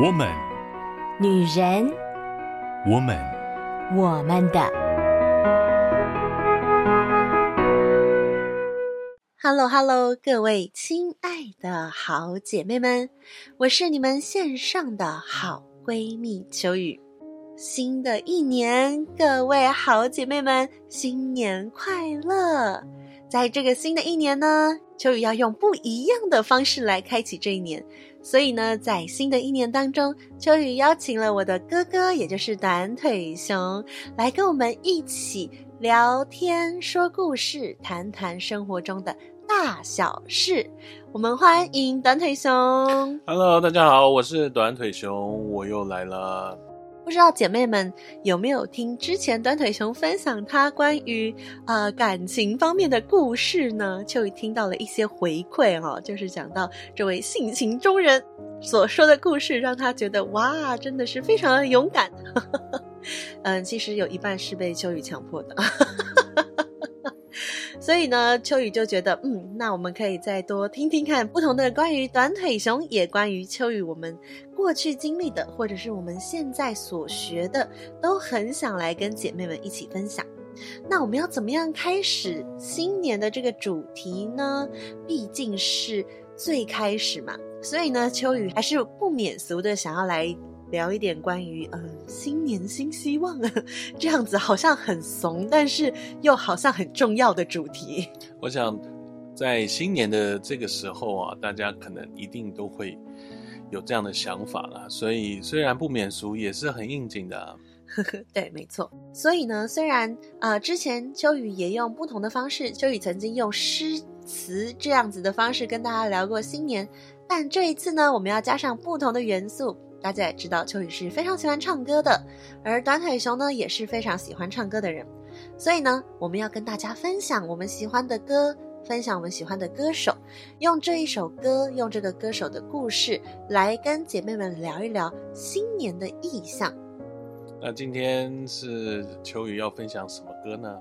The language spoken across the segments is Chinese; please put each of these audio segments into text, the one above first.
我们，女人，我们，我们的。Hello，Hello，各位亲爱的好姐妹们，我是你们线上的好闺蜜秋雨。新的一年，各位好姐妹们，新年快乐！在这个新的一年呢，秋雨要用不一样的方式来开启这一年。所以呢，在新的一年当中，秋雨邀请了我的哥哥，也就是短腿熊，来跟我们一起聊天、说故事、谈谈生活中的大小事。我们欢迎短腿熊。Hello，大家好，我是短腿熊，我又来了。不知道姐妹们有没有听之前短腿熊分享他关于呃感情方面的故事呢？秋雨听到了一些回馈哈、哦，就是讲到这位性情中人所说的故事，让他觉得哇，真的是非常的勇敢。嗯，其实有一半是被秋雨强迫的。所以呢，秋雨就觉得，嗯，那我们可以再多听听看不同的关于短腿熊，也关于秋雨我们过去经历的，或者是我们现在所学的，都很想来跟姐妹们一起分享。那我们要怎么样开始新年的这个主题呢？毕竟是最开始嘛，所以呢，秋雨还是不免俗的想要来。聊一点关于呃新年新希望啊，这样子好像很怂，但是又好像很重要的主题。我想在新年的这个时候啊，大家可能一定都会有这样的想法啦。所以虽然不免俗，也是很应景的啊。呵呵，对，没错。所以呢，虽然呃之前秋雨也用不同的方式，秋雨曾经用诗词这样子的方式跟大家聊过新年，但这一次呢，我们要加上不同的元素。大家也知道，秋雨是非常喜欢唱歌的，而短腿熊呢也是非常喜欢唱歌的人，所以呢，我们要跟大家分享我们喜欢的歌，分享我们喜欢的歌手，用这一首歌，用这个歌手的故事，来跟姐妹们聊一聊新年的意象。那今天是秋雨要分享什么歌呢？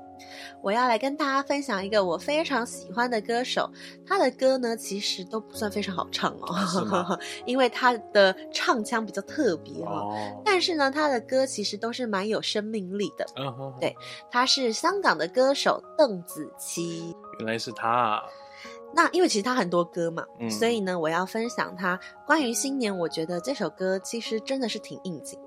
我要来跟大家分享一个我非常喜欢的歌手，他的歌呢其实都不算非常好唱哦，因为他的唱腔比较特别哦。哦，但是呢，他的歌其实都是蛮有生命力的。嗯哼，对，他是香港的歌手邓紫棋。原来是他。那因为其实他很多歌嘛，嗯，所以呢，我要分享他关于新年，我觉得这首歌其实真的是挺应景的。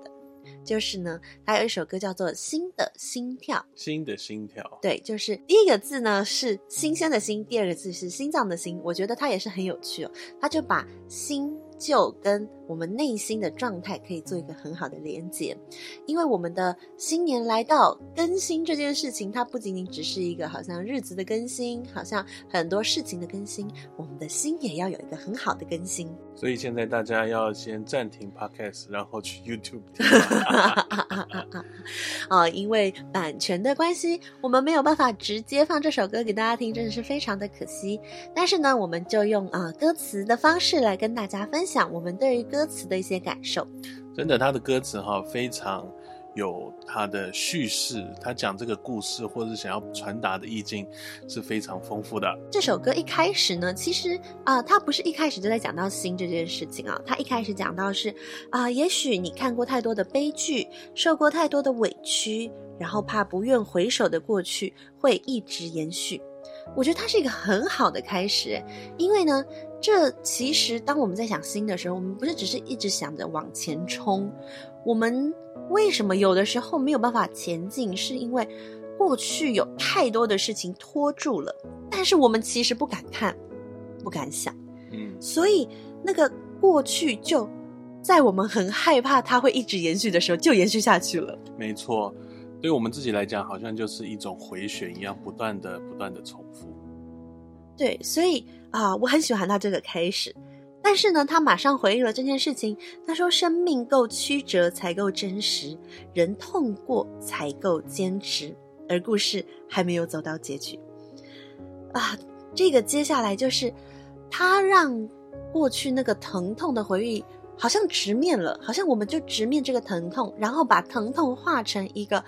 就是呢，他有一首歌叫做《新的心跳》，新的心跳，对，就是第一个字呢是新鲜的心，第二个字是心脏的心。我觉得它也是很有趣哦，它就把新。就跟我们内心的状态可以做一个很好的连接，因为我们的新年来到，更新这件事情，它不仅仅只是一个好像日子的更新，好像很多事情的更新，我们的心也要有一个很好的更新。所以现在大家要先暂停 Podcast，然后去 YouTube。啊，因为版权的关系，我们没有办法直接放这首歌给大家听，真的是非常的可惜。但是呢，我们就用啊、呃、歌词的方式来跟大家分享。我们对于歌词的一些感受，真的，他的歌词哈非常有他的叙事，他讲这个故事或者想要传达的意境是非常丰富的。这首歌一开始呢，其实啊、他不是一开始就在讲到心这件事情啊，他一开始讲到是啊、也许你看过太多的悲剧，受过太多的委屈，然后怕不愿回首的过去会一直延续。我觉得它是一个很好的开始，因为呢。这其实，当我们在想新的时候，我们不是只是一直想着往前冲。我们为什么有的时候没有办法前进？是因为过去有太多的事情拖住了，但是我们其实不敢看，不敢想。嗯，所以那个过去就在我们很害怕它会一直延续的时候，就延续下去了。没错，对我们自己来讲，好像就是一种回旋一样，不断的、不断的重复。对，所以啊，我很喜欢他这个开始，但是呢，他马上回忆了这件事情。他说：“生命够曲折才够真实，人痛过才够坚持。”而故事还没有走到结局啊。这个接下来就是他让过去那个疼痛的回忆好像直面了，好像我们就直面这个疼痛，然后把疼痛化成一个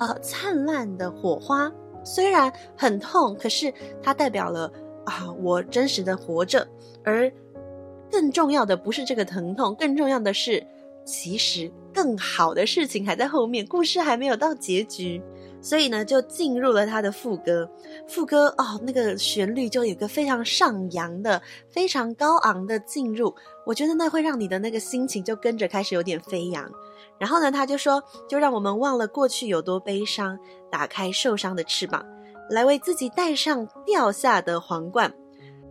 呃灿烂的火花。虽然很痛，可是它代表了。啊，我真实的活着，而更重要的不是这个疼痛，更重要的是其实更好的事情还在后面，故事还没有到结局。所以呢，就进入了他的副歌。副歌哦，那个旋律就有个非常上扬的、非常高昂的进入。我觉得那会让你的那个心情就跟着开始有点飞扬。然后呢，他就说：“就让我们忘了过去有多悲伤，打开受伤的翅膀，来为自己戴上掉下的皇冠。”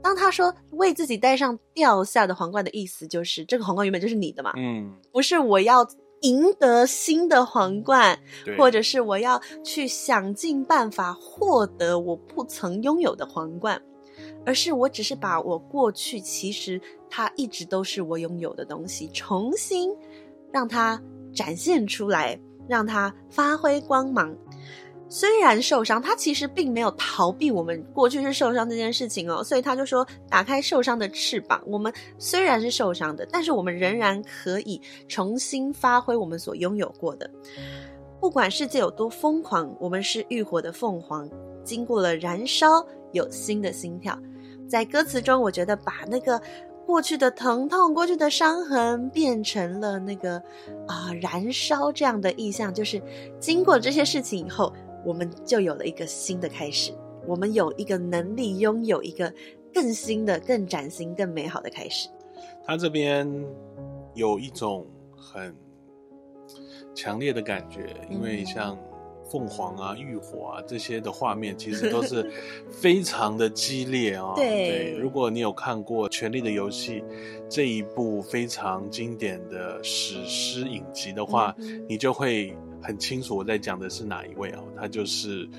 当他说“为自己戴上掉下的皇冠”的意思，就是这个皇冠原本就是你的嘛，嗯，不是我要。赢得新的皇冠，或者是我要去想尽办法获得我不曾拥有的皇冠，而是我只是把我过去其实它一直都是我拥有的东西，重新让它展现出来，让它发挥光芒。虽然受伤，他其实并没有逃避我们过去是受伤这件事情哦，所以他就说：“打开受伤的翅膀，我们虽然是受伤的，但是我们仍然可以重新发挥我们所拥有过的。不管世界有多疯狂，我们是浴火的凤凰，经过了燃烧，有新的心跳。”在歌词中，我觉得把那个过去的疼痛、过去的伤痕，变成了那个啊、燃烧这样的意象，就是经过这些事情以后。我们就有了一个新的开始，我们有一个能力，拥有一个更新的、更崭新、更美好的开始。他这边有一种很强烈的感觉，因为像凤凰啊、浴火啊这些的画面，其实都是 非常的激烈啊。对，对，如果你有看过《权力的游戏》这一部非常经典的史诗影集的话，嗯、你就会。很清楚我在讲的是哪一位啊？他就是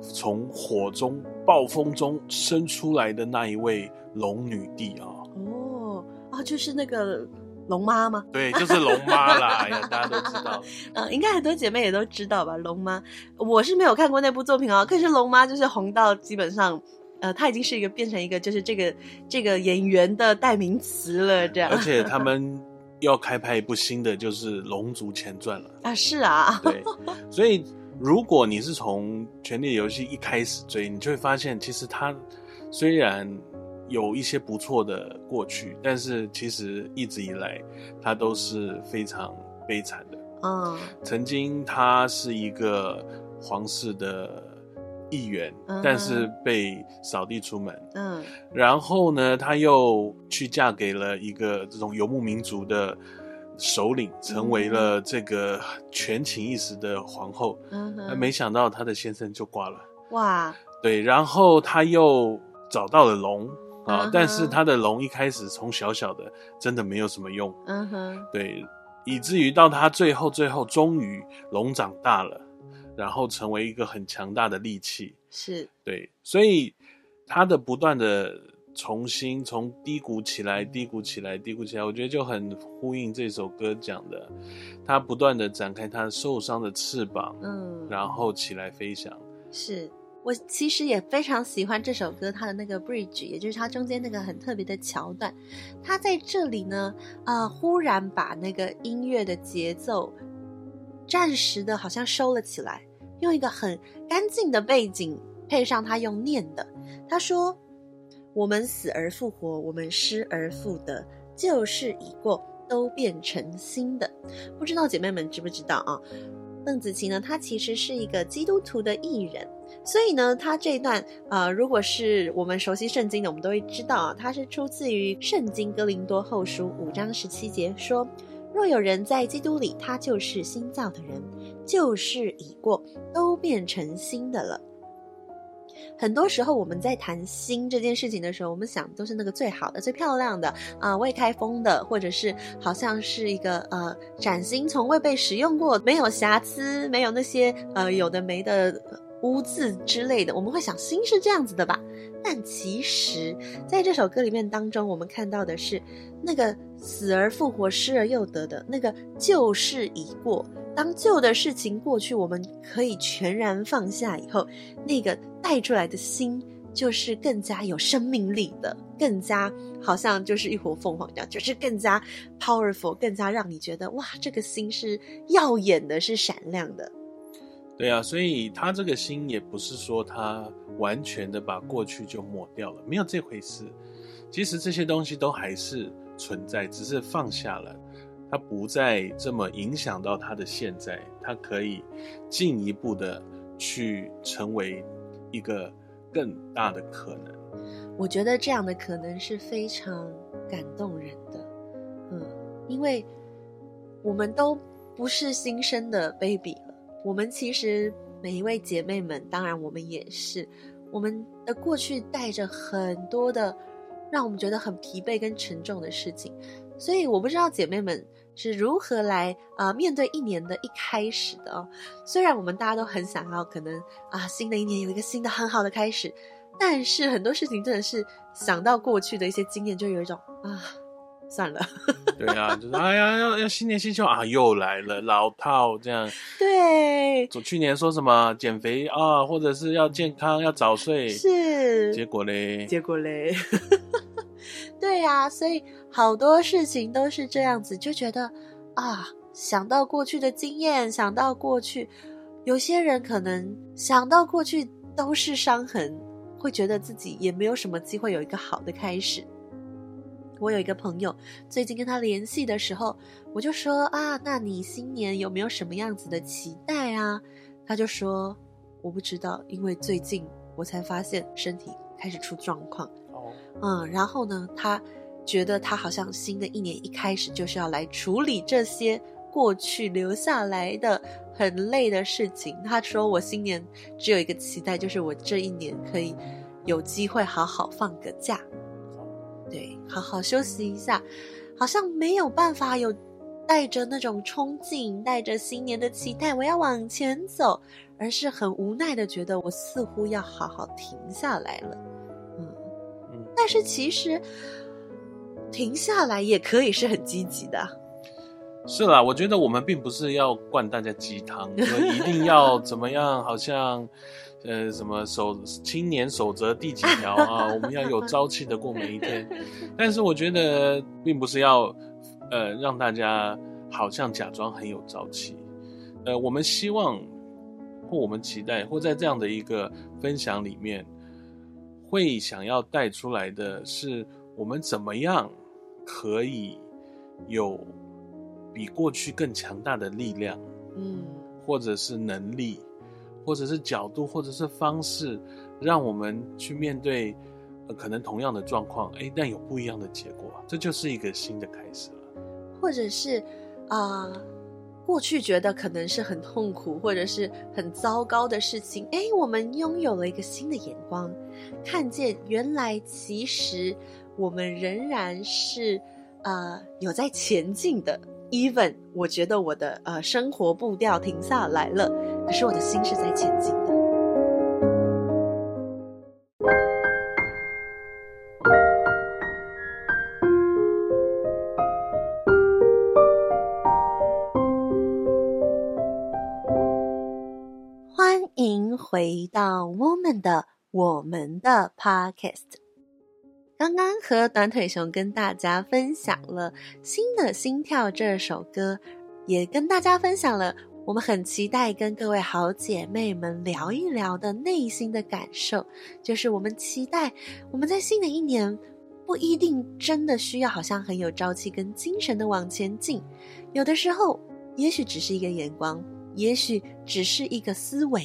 从火中暴风中生出来的那一位龙女帝啊！哦啊，就是那个龙妈吗？对，就是龙妈啦！哎呀，大家都知道。嗯，应该很多姐妹也都知道吧？龙妈，我是没有看过那部作品哦。可是龙妈就是红到基本上，呃，她已经是一个变成一个就是这个这个演员的代名词了，这样。而且他们。要开拍一部新的，就是《龙族前传》了 啊！是啊，对，所以如果你是从《权力的游戏》一开始追，你就会发现，其实它虽然有一些不错的过去，但是其实一直以来他都是非常悲惨的。嗯，曾经他是一个皇室的。议员，但是被扫地出门。嗯，然后呢，他又去嫁给了一个这种游牧民族的首领，成为了这个权倾一时的皇后。嗯，没想到她的先生就挂了。哇，对，然后他又找到了龙啊，但是他的龙一开始从小小的，真的没有什么用。嗯哼，对，以至于到他最后最后，终于龙长大了。然后成为一个很强大的利器，是对，所以他的不断的重新从低谷起来，低谷起来，低谷起来，我觉得就很呼应这首歌讲的，他不断的展开他受伤的翅膀，嗯，然后起来飞翔。是我其实也非常喜欢这首歌，它的那个 bridge，也就是它中间那个很特别的桥段，它在这里呢，啊、呃，忽然把那个音乐的节奏。暂时的，好像收了起来，用一个很干净的背景配上他用念的。他说：“我们死而复活，我们失而复得，旧事已过，都变成新的。”不知道姐妹们知不知道啊？邓紫棋呢，她其实是一个基督徒的艺人，所以呢，他这一段呃，如果是我们熟悉圣经的，我们都会知道啊，它是出自于《圣经哥林多后书》五章十七节说。若有人在基督里，他就是新造的人，旧事已过，都变成新的了。很多时候，我们在谈新这件事情的时候，我们想都是那个最好的、最漂亮的啊、未开封的，或者是好像是一个呃崭新、从未被使用过、没有瑕疵、没有那些呃有的没的污渍之类的。我们会想，心是这样子的吧？但其实，在这首歌里面当中，我们看到的是那个。死而复活，失而又得的那个旧事已过。当旧的事情过去，我们可以全然放下以后，那个带出来的心，就是更加有生命力的，更加好像就是一火凤凰一样，就是更加 powerful，更加让你觉得哇，这个心是耀眼的，是闪亮的。对啊，所以他这个心也不是说他完全的把过去就抹掉了，没有这回事。其实这些东西都还是。存在，只是放下了，他不再这么影响到他的现在，他可以进一步的去成为一个更大的可能。我觉得这样的可能是非常感动人的，嗯，因为我们都不是新生的 baby，我们其实每一位姐妹们，当然我们也是，我们的过去带着很多的让我们觉得很疲惫跟沉重的事情，所以我不知道姐妹们。是如何来啊、面对一年的一开始的哦？虽然我们大家都很想要，可能啊新的一年有一个新的很好的开始，但是很多事情真的是想到过去的一些经验，就有一种啊算了。对啊，就是哎呀要要新年新希望啊又来了老套这样。对，从去年说什么减肥啊，或者是要健康要早睡，是结果嘞？结果嘞？对呀，所以好多事情都是这样子，就觉得啊，想到过去的经验，想到过去，有些人可能想到过去都是伤痕，会觉得自己也没有什么机会有一个好的开始。我有一个朋友，最近跟他联系的时候，我就说啊，那你新年有没有什么样子的期待啊？他就说我不知道，因为最近我才发现身体开始出状况。嗯，然后呢，他觉得他好像新的一年一开始就是要来处理这些过去留下来的很累的事情。他说：“我新年只有一个期待，就是我这一年可以有机会好好放个假，对，好好休息一下。好像没有办法有带着那种冲劲，带着新年的期待，我要往前走，而是很无奈的觉得我似乎要好好停下来了。”嗯但是其实停下来也可以是很积极的。是啦，我觉得我们并不是要灌大家鸡汤，就一定要怎么样，好像呃什么守青年守则第几条啊，我们要有朝气的过每一天。但是我觉得并不是要呃让大家好像假装很有朝气。呃，我们希望或我们期待或在这样的一个分享里面。会想要带出来的是，我们怎么样可以有比过去更强大的力量，嗯，或者是能力，或者是角度，或者是方式，让我们去面对，呃，可能同样的状况，诶，但有不一样的结果，这就是一个新的开始了，或者是啊。过去觉得可能是很痛苦或者是很糟糕的事情，哎，我们拥有了一个新的眼光，看见原来其实我们仍然是呃有在前进的。Even 我觉得我的呃生活步调停下来了，可是我的心是在前进的。欢迎回到我们的我们的 podcast，刚刚和短腿熊跟大家分享了新的心跳这首歌，也跟大家分享了我们很期待跟各位好姐妹们聊一聊的内心的感受，就是我们期待我们在新的一年不一定真的需要好像很有朝气跟精神的往前进，有的时候也许只是一个眼光，也许只是一个思维。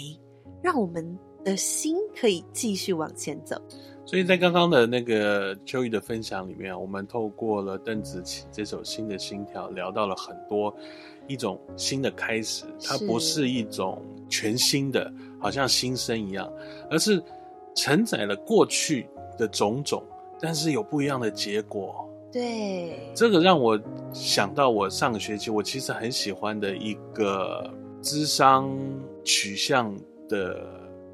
让我们的心可以继续往前走。所以在刚刚的那个秋雨的分享里面，我们透过了邓紫棋这首《新的心跳》，聊到了很多一种新的开始。它不是一种全新的，好像新生一样，而是承载了过去的种种，但是有不一样的结果。对，这个让我想到我上个学期我其实很喜欢的一个智商取向的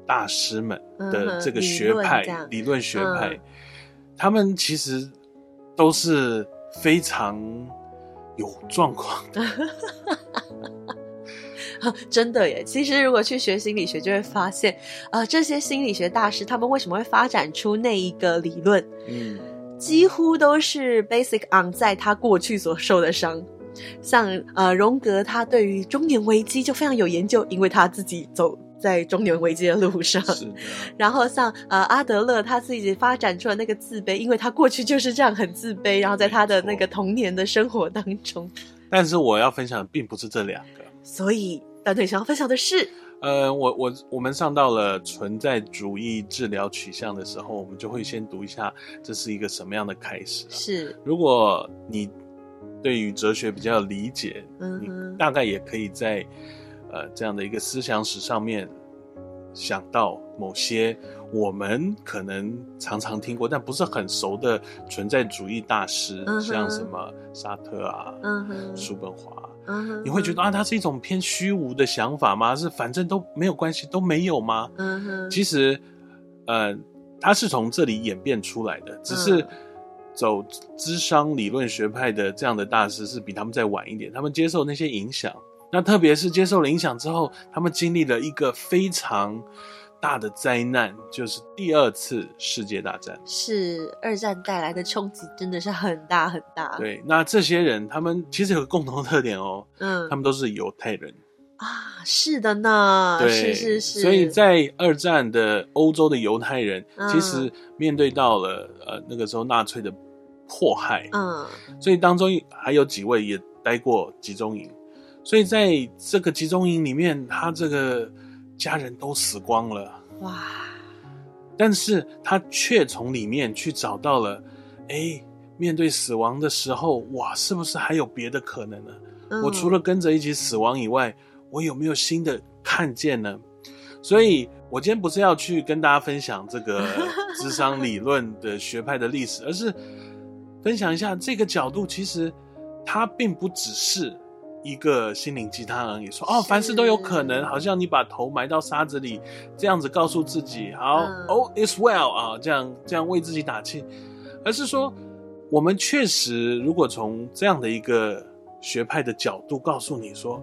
大师们的这个学派，嗯、理论学派，嗯、他们其实都是非常有状况。真的耶！其实如果去学心理学，就会发现，啊、呃，这些心理学大师他们为什么会发展出那一个理论？嗯，几乎都是 basic on 在他过去所受的伤。像呃，荣格他对于中年危机就非常有研究，因为他自己走。在中年危机的路上。然后像呃阿德勒他自己发展出了那个自卑，因为他过去就是这样很自卑，然后在他的那个童年的生活当中，但是我要分享的并不是这两个，所以大腿想要分享的是，呃，我我我们上到了存在主义治疗取向的时候，我们就会先读一下这是一个什么样的开始。是，如果你对于哲学比较理解，嗯，你大概也可以在呃这样的一个思想史上面想到某些。我们可能常常听过，但不是很熟的存在主义大师，嗯、像什么沙特啊、嗯、叔本华，嗯、你会觉得啊，它是一种偏虚无的想法吗？是反正都没有关系，都没有吗？嗯哼、其实，呃，它是从这里演变出来的，只是走智商理论学派的这样的大师是比他们再晚一点，他们接受那些影响，那特别是接受了影响之后，他们经历了一个非常。大的灾难就是第二次世界大战，是二战带来的冲击，真的是很大很大。对，那这些人他们其实有个共同特点哦，嗯，他们都是犹太人啊，是的呢，对，是是是。所以在二战的欧洲的犹太人，嗯，其实面对到了呃那个时候纳粹的迫害，嗯，所以当中还有几位也待过集中营，所以在这个集中营里面，他这个。家人都死光了，哇！但是他却从里面去找到了，哎，面对死亡的时候，哇，是不是还有别的可能呢？嗯。我除了跟着一起死亡以外，我有没有新的看见呢？所以，我今天不是要去跟大家分享这个 智商理论的学派的历史，而是分享一下这个角度，其实它并不只是。一个心灵鸡汤而已，说哦，凡事都有可能，好像你把头埋到沙子里，这样子告诉自己，好，嗯，All is well 啊，这样这样为自己打气，而是说，我们确实如果从这样的一个学派的角度告诉你说，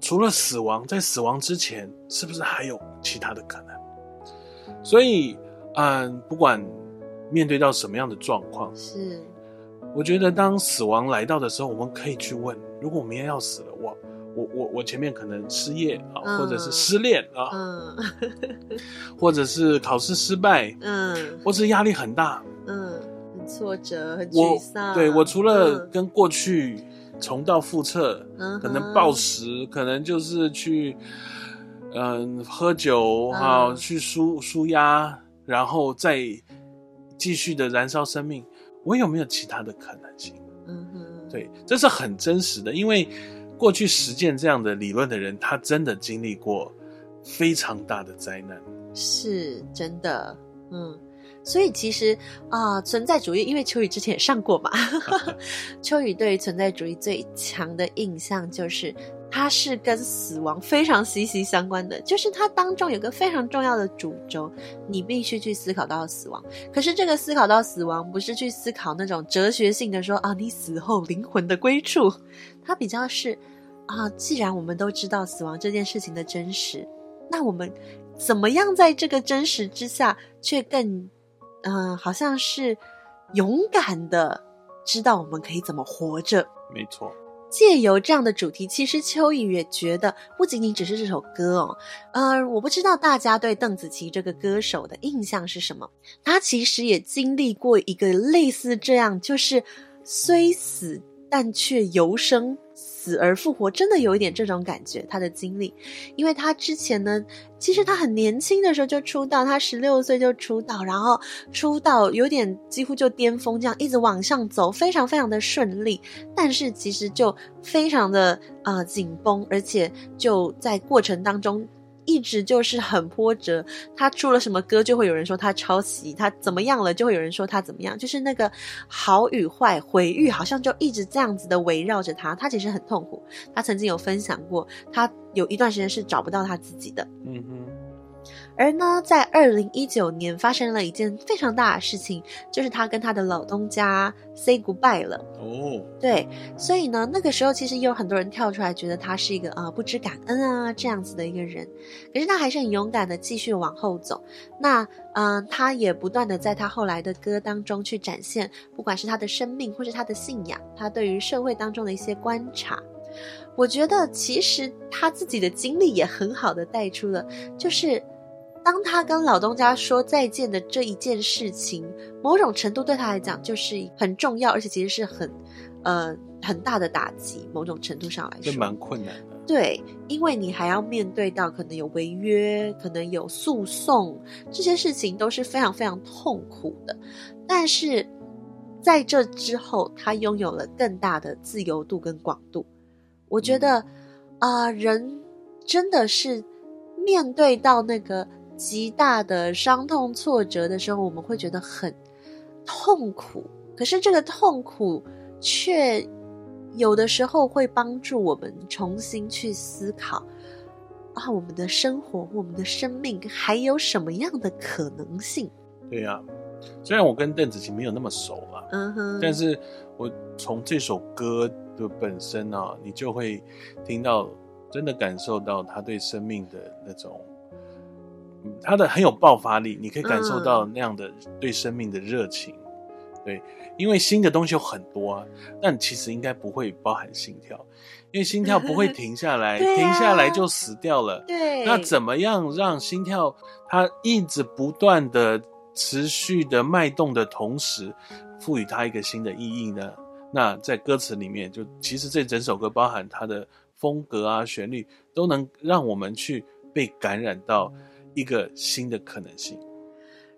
除了死亡，在死亡之前，是不是还有其他的可能？所以，嗯，不管面对到什么样的状况，是。我觉得当死亡来到的时候，我们可以去问：如果我明天要死了，我我我我前面可能失业啊，嗯、或者是失恋啊，嗯，或者是考试失败，嗯，或是压力很大，嗯，很挫折，很沮丧。我对我除了跟过去重蹈覆辙，嗯，可能暴食，可能就是去嗯喝酒哈、嗯，去舒舒压，然后再继续的燃烧生命。我有没有其他的可能性？对，这是很真实的，因为过去实践这样的理论的人，他真的经历过非常大的灾难，是真的。嗯，所以其实啊、呃，存在主义，因为秋雨之前也上过嘛，秋雨对于存在主义最强的印象就是。它是跟死亡非常息息相关的，就是它当中有个非常重要的主轴，你必须去思考到死亡。可是这个思考到死亡，不是去思考那种哲学性的说啊，你死后灵魂的归处，它比较是啊，既然我们都知道死亡这件事情的真实，那我们怎么样在这个真实之下，却更嗯、好像是勇敢的知道我们可以怎么活着？没错。借由这样的主题，其实秋雨也觉得不仅仅只是这首歌哦，呃，我不知道大家对邓紫棋这个歌手的印象是什么？她其实也经历过一个类似这样，就是虽死但却犹生。死而复活，真的有一点这种感觉。他的经历，因为他之前呢，其实他很年轻的时候就出道，他十六岁就出道，然后出道有点几乎就巅峰，这样一直往上走，非常非常的顺利。但是其实就非常的啊紧绷，而且就在过程当中。一直就是很波折，他出了什么歌就会有人说他抄袭，他怎么样了就会有人说他怎么样，就是那个好与坏、毁誉，好像就一直这样子的围绕着他。他其实很痛苦，他曾经有分享过，他有一段时间是找不到他自己的。嗯哼。而呢，在二零一九年发生了一件非常大的事情，就是他跟他的老东家 say goodbye 了。哦，对，所以呢，那个时候其实也有很多人跳出来，觉得他是一个啊、呃、不知感恩啊这样子的一个人。可是他还是很勇敢的继续往后走。那嗯、呃，他也不断的在他后来的歌当中去展现，不管是他的生命或是他的信仰，他对于社会当中的一些观察。我觉得其实他自己的经历也很好的带出了，就是。当他跟老东家说再见的这一件事情，某种程度对他来讲就是很重要，而且其实是很，呃，很大的打击，某种程度上来说，蛮困难的。对，因为你还要面对到可能有违约，可能有诉讼，这些事情都是非常非常痛苦的。但是在这之后，他拥有了更大的自由度跟广度。我觉得啊、呃，人真的是面对到那个极大的伤痛挫折的时候，我们会觉得很痛苦。可是这个痛苦却。有的时候会帮助我们重新去思考啊，我们的生活、我们的生命还有什么样的可能性？对呀、啊，虽然我跟邓紫棋没有那么熟嘛，嗯哼，但是我从这首歌的本身啊，你就会听到，真的感受到他对生命的那种，他的很有爆发力，你可以感受到那样的对生命的热情。嗯对，因为新的东西有很多啊，但其实应该不会包含心跳，因为心跳不会停下来，啊、停下来就死掉了。对，那怎么样让心跳它一直不断的持续的脉动的同时，赋予它一个新的意义呢？那在歌词里面，就其实这整首歌包含它的风格啊、旋律，都能让我们去被感染到一个新的可能性。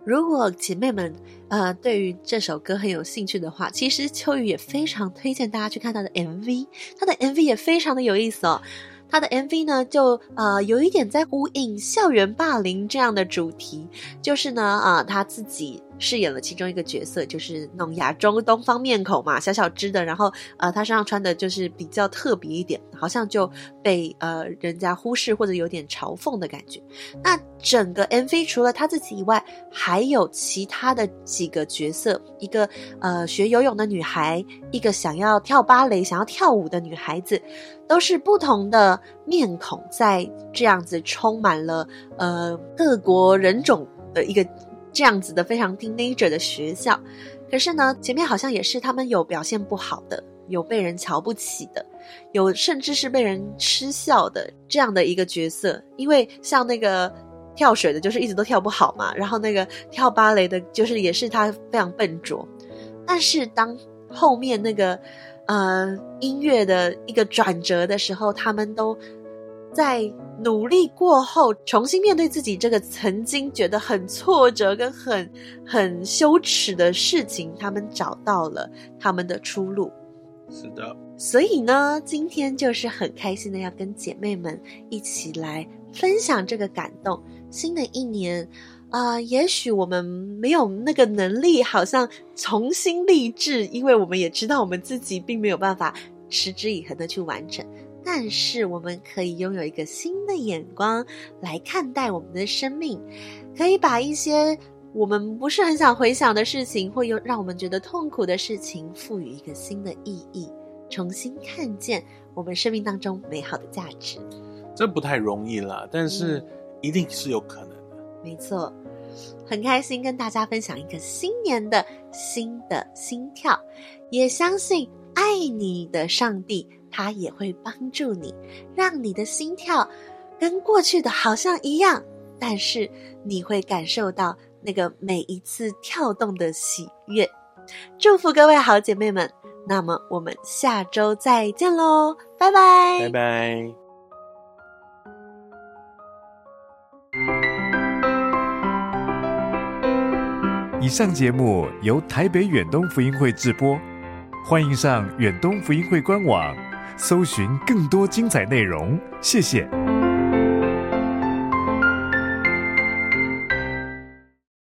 如果姐妹们，呃，对于这首歌很有兴趣的话，其实秋雨也非常推荐大家去看他的 MV，他的 MV 也非常的有意思哦。他的 MV 呢，就呃有一点在呼应校园霸凌这样的主题，就是呢，啊、呃，他自己。饰演了其中一个角色，就是那种亚洲东方面孔嘛，小小只的，然后呃，他身上穿的就是比较特别一点，好像就被呃人家忽视或者有点嘲讽的感觉。那整个 MV 除了他自己以外，还有其他的几个角色，一个呃学游泳的女孩，一个想要跳芭蕾、想要跳舞的女孩子，都是不同的面孔，在这样子充满了呃各国人种的一个。这样子的非常 teenager 的学校，可是呢，前面好像也是他们有表现不好的，有被人瞧不起的，有甚至是被人嗤笑的这样的一个角色。因为像那个跳水的，就是一直都跳不好嘛，然后那个跳芭蕾的，就是也是他非常笨拙。但是当后面那个呃音乐的一个转折的时候，他们都。在努力过后，重新面对自己这个曾经觉得很挫折跟很很羞耻的事情，他们找到了他们的出路。是的，所以呢，今天就是很开心的要跟姐妹们一起来分享这个感动。新的一年啊，呃，也许我们没有那个能力，好像重新立志，因为我们也知道我们自己并没有办法持之以恒的去完成。但是我们可以拥有一个新的眼光来看待我们的生命，可以把一些我们不是很想回想的事情，或有让我们觉得痛苦的事情，赋予一个新的意义，重新看见我们生命当中美好的价值。这不太容易啦，但是一定是有可能的。嗯，没错，很开心跟大家分享一个新年的新的心跳，也相信爱你的上帝。它也会帮助你，让你的心跳跟过去的好像一样，但是你会感受到那个每一次跳动的喜悦。祝福各位好姐妹们，那么我们下周再见喽，拜拜，拜拜。以上节目由台北远东福音会制播，欢迎上远东福音会官网。搜寻更多精彩内容，谢谢。